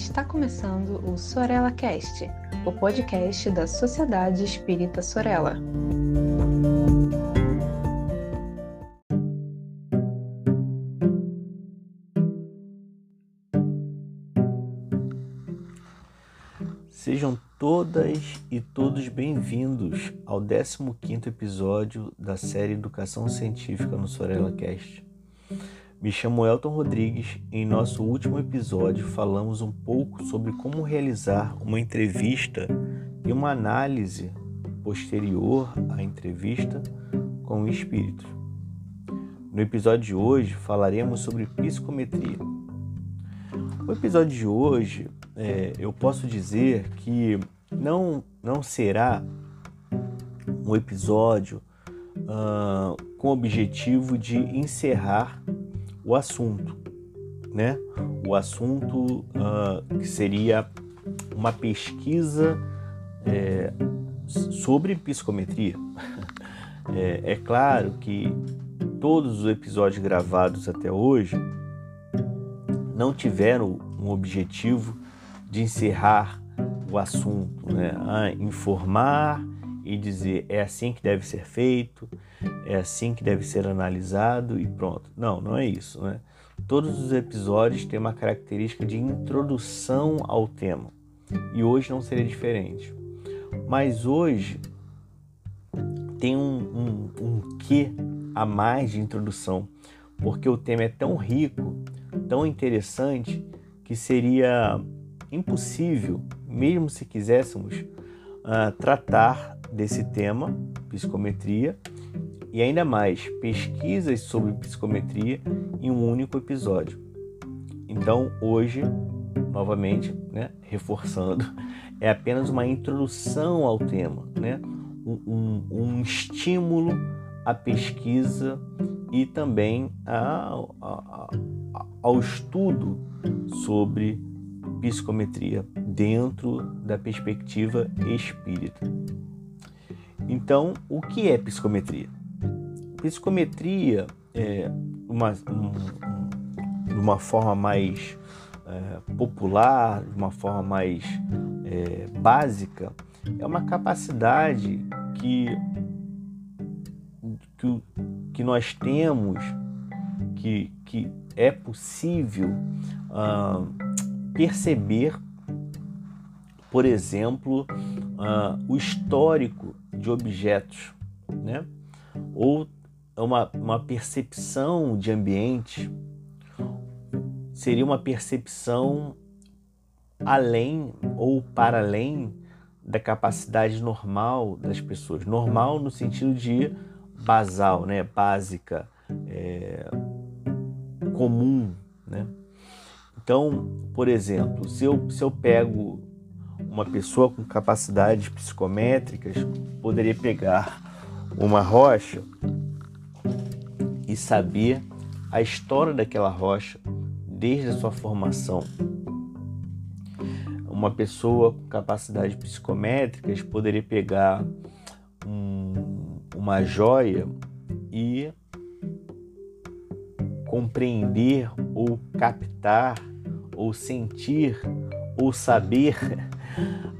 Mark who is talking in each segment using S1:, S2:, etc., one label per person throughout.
S1: Está começando o Sorella Cast, o podcast da Sociedade Espírita Sorella.
S2: Sejam todas e todos bem-vindos ao 15º episódio da série Educação Científica no Sorella Cast. Me chamo Elton Rodrigues e em nosso último episódio falamos um pouco sobre como realizar uma entrevista e uma análise posterior à entrevista com o espírito. No episódio de hoje falaremos sobre psicometria. O episódio de hoje é, eu posso dizer que não, não será um episódio uh, com o objetivo de encerrar o assunto, né? O assunto uh, que seria uma pesquisa é, sobre psicometria. É, é claro que todos os episódios gravados até hoje não tiveram um objetivo de encerrar o assunto, né? Ah, informar e dizer é assim que deve ser feito, é assim que deve ser analisado e pronto. Não, não é isso, né? Todos os episódios têm uma característica de introdução ao tema e hoje não seria diferente. Mas hoje tem um, um, um quê a mais de introdução, porque o tema é tão rico, tão interessante, que seria impossível, mesmo se quiséssemos, uh, tratar desse tema, psicometria, e ainda mais pesquisas sobre psicometria em um único episódio. Então, hoje, novamente, né, reforçando, é apenas uma introdução ao tema, né, um, um, estímulo à pesquisa e também ao, ao, ao estudo sobre psicometria dentro da perspectiva espírita. Então, o que é psicometria? Psicometria é uma, um, uma forma mais é, popular, de uma forma mais é, básica, é uma capacidade que, que, que nós temos, que, que é possível ah, perceber, por exemplo, uh, o histórico de objetos, né? ou uma, uma percepção de ambiente, seria uma percepção além ou para além da capacidade normal das pessoas. Normal no sentido de basal, né? básica, é, comum. Né? Então, por exemplo, se eu, se eu pego uma pessoa com capacidades psicométricas, poderia pegar uma rocha e saber a história daquela rocha desde a sua formação. Uma pessoa com capacidades psicométricas poderia pegar um, uma joia e compreender ou captar ou sentir, ou saber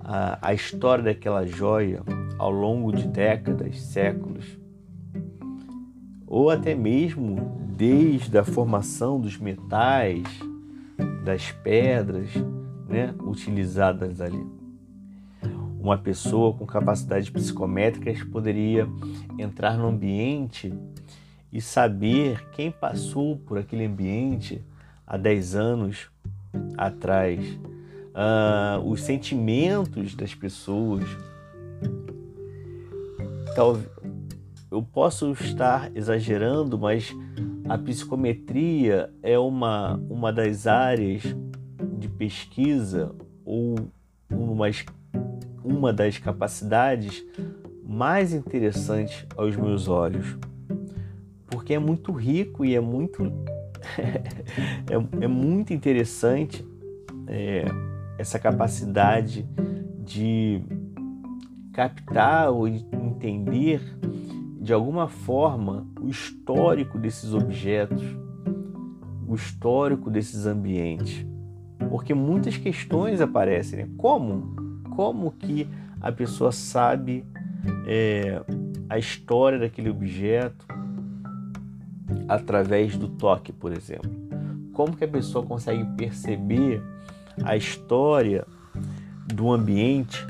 S2: a, a história daquela joia ao longo de décadas, séculos, ou até mesmo desde a formação dos metais, das pedras né, utilizadas ali. Uma pessoa com capacidades psicométricas poderia entrar no ambiente e saber quem passou por aquele ambiente há 10 anos atrás, uh, os sentimentos das pessoas. Eu posso estar exagerando, mas a psicometria é uma, uma das áreas de pesquisa ou uma, uma das capacidades mais interessantes aos meus olhos, porque é muito rico e é muito é, é muito interessante é, essa capacidade de captar ou entender de alguma forma o histórico desses objetos, o histórico desses ambientes. porque muitas questões aparecem. Né? Como? Como que a pessoa sabe é, a história daquele objeto através do toque, por exemplo? Como que a pessoa consegue perceber a história do ambiente,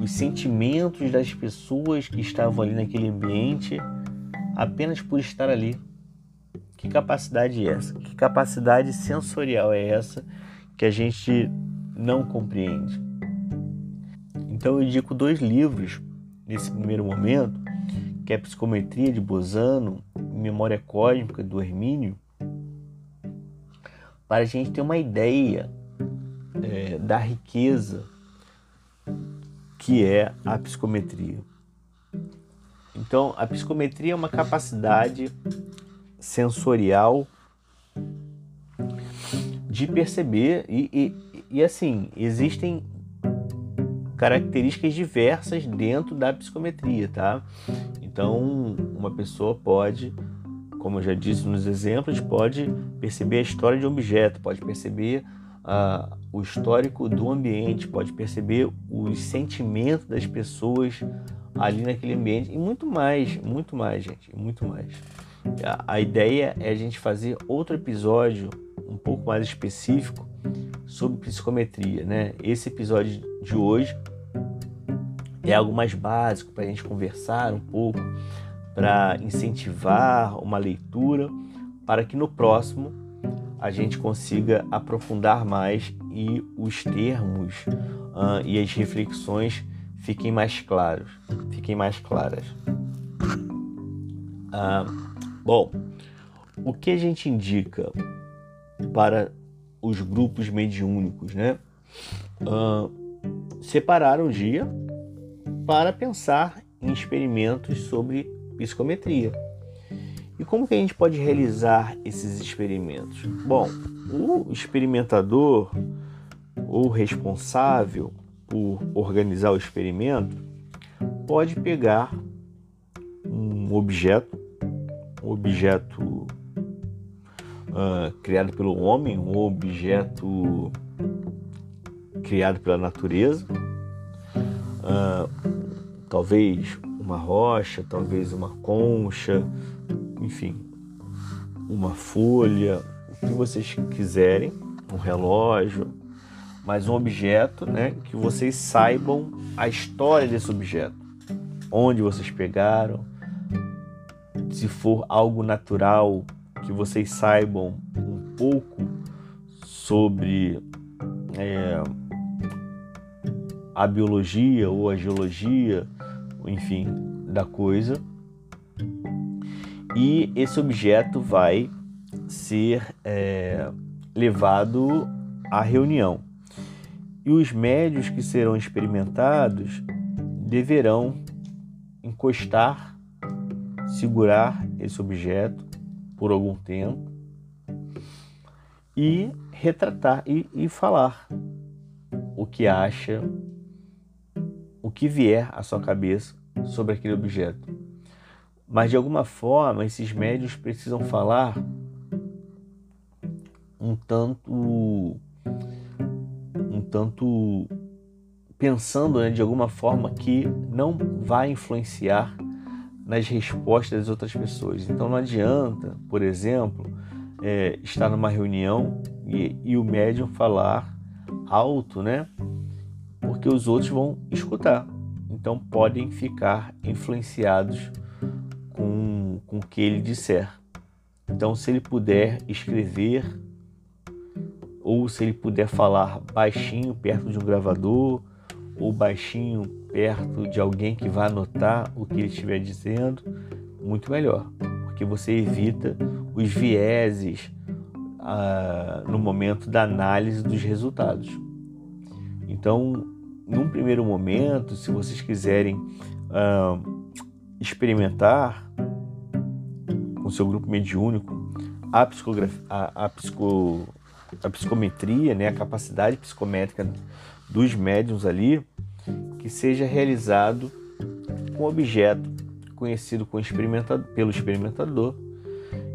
S2: os sentimentos das pessoas que estavam ali naquele ambiente apenas por estar ali? Que capacidade é essa? Que capacidade sensorial é essa que a gente não compreende? Então eu indico dois livros nesse primeiro momento, que é Psicometria de Bozano Memória Cósmica do Hermínio, para a gente ter uma ideia é, da riqueza que é a psicometria. Então, a psicometria é uma capacidade sensorial de perceber e, e, e, assim existem características diversas dentro da psicometria, tá? Então uma pessoa pode, como eu já disse nos exemplos, pode perceber a história de um objeto, pode perceber uh, o histórico do ambiente, pode perceber os sentimentos das pessoas ali naquele ambiente e muito mais, muito mais, gente, muito mais. A ideia é a gente fazer outro episódio um pouco mais específico sobre psicometria, né? Esse episódio de hoje é algo mais básico para a gente conversar um pouco, para incentivar uma leitura, para que no próximo a gente consiga aprofundar mais e os termos uh, e as reflexões fiquem mais claros, fiquem mais claras. Uh, Bom, o que a gente indica para os grupos mediúnicos, né? Uh, separar um dia para pensar em experimentos sobre psicometria. E como que a gente pode realizar esses experimentos? Bom, o experimentador ou responsável por organizar o experimento pode pegar um objeto um objeto uh, criado pelo homem, um objeto criado pela natureza, uh, talvez uma rocha, talvez uma concha, enfim, uma folha, o que vocês quiserem, um relógio, mas um objeto, né, que vocês saibam a história desse objeto, onde vocês pegaram, se for algo natural, que vocês saibam um pouco sobre é, a biologia ou a geologia, enfim, da coisa. E esse objeto vai ser é, levado à reunião. E os médios que serão experimentados deverão encostar segurar esse objeto por algum tempo e retratar e, e falar o que acha, o que vier à sua cabeça sobre aquele objeto. Mas de alguma forma, esses médios precisam falar um tanto um tanto pensando né, de alguma forma que não vai influenciar nas respostas das outras pessoas. Então não adianta, por exemplo, é, estar numa reunião e, e o médium falar alto, né? Porque os outros vão escutar. Então podem ficar influenciados com, com o que ele disser. Então, se ele puder escrever ou se ele puder falar baixinho perto de um gravador ou baixinho perto de alguém que vai anotar o que ele estiver dizendo, muito melhor, porque você evita os vieses ah, no momento da análise dos resultados. Então, num primeiro momento, se vocês quiserem ah, experimentar com seu grupo mediúnico a, psicografia, a, a, psico, a psicometria, né, a capacidade psicométrica dos médiums ali, que seja realizado com objeto conhecido com experimentado, pelo experimentador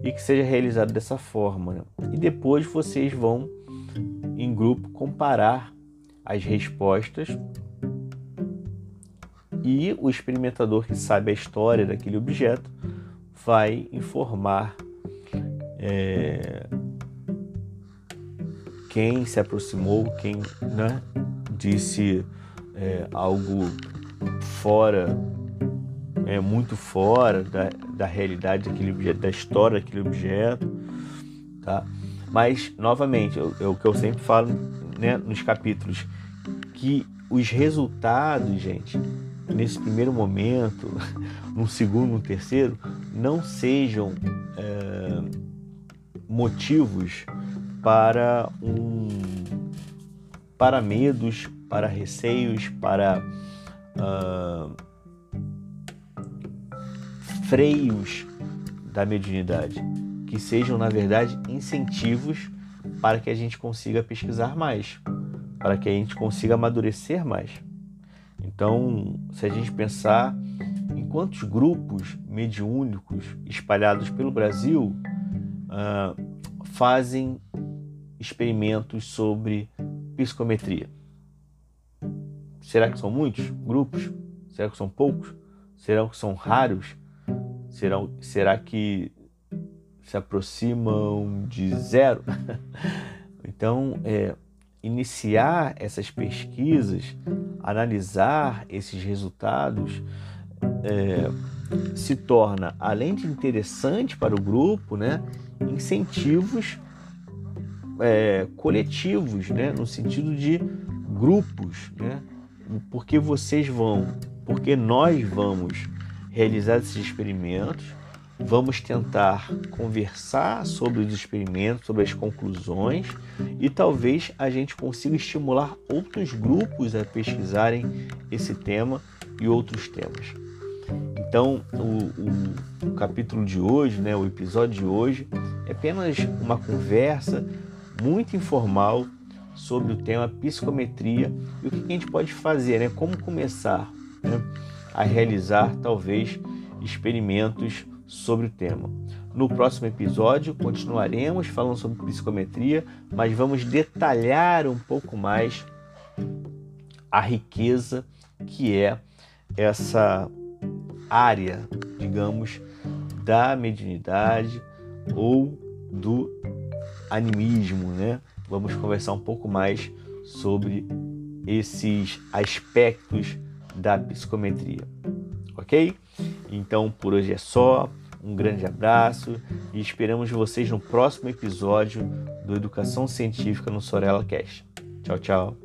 S2: e que seja realizado dessa forma. Né? E depois vocês vão em grupo, comparar as respostas e o experimentador que sabe a história daquele objeto vai informar é, quem se aproximou, quem né, disse é, algo fora, é, muito fora da, da realidade daquele objeto, da história daquele objeto, tá? Mas, novamente, é o que eu sempre falo né, nos capítulos, que os resultados, gente, nesse primeiro momento, no segundo, no terceiro, não sejam é, motivos para um para medos, para receios, para uh, freios da mediunidade, que sejam na verdade incentivos para que a gente consiga pesquisar mais, para que a gente consiga amadurecer mais. Então, se a gente pensar em quantos grupos mediúnicos espalhados pelo Brasil uh, fazem experimentos sobre psicometria. Será que são muitos grupos? Será que são poucos? Será que são raros? Será, será que se aproximam de zero? então, é, iniciar essas pesquisas, analisar esses resultados, é, se torna, além de interessante para o grupo, né, incentivos é, coletivos, né, no sentido de grupos, né, porque vocês vão, porque nós vamos realizar esses experimentos Vamos tentar conversar sobre os experimentos, sobre as conclusões e talvez a gente consiga estimular outros grupos a pesquisarem esse tema e outros temas. Então, o, o, o capítulo de hoje, né, o episódio de hoje, é apenas uma conversa muito informal sobre o tema psicometria e o que a gente pode fazer, né, como começar né, a realizar talvez experimentos sobre o tema. No próximo episódio continuaremos falando sobre psicometria, mas vamos detalhar um pouco mais a riqueza que é essa área, digamos, da mediunidade ou do animismo, né? Vamos conversar um pouco mais sobre esses aspectos da psicometria, ok? Então por hoje é só. Um grande abraço e esperamos vocês no próximo episódio do Educação Científica no Sorella Cast. Tchau, tchau.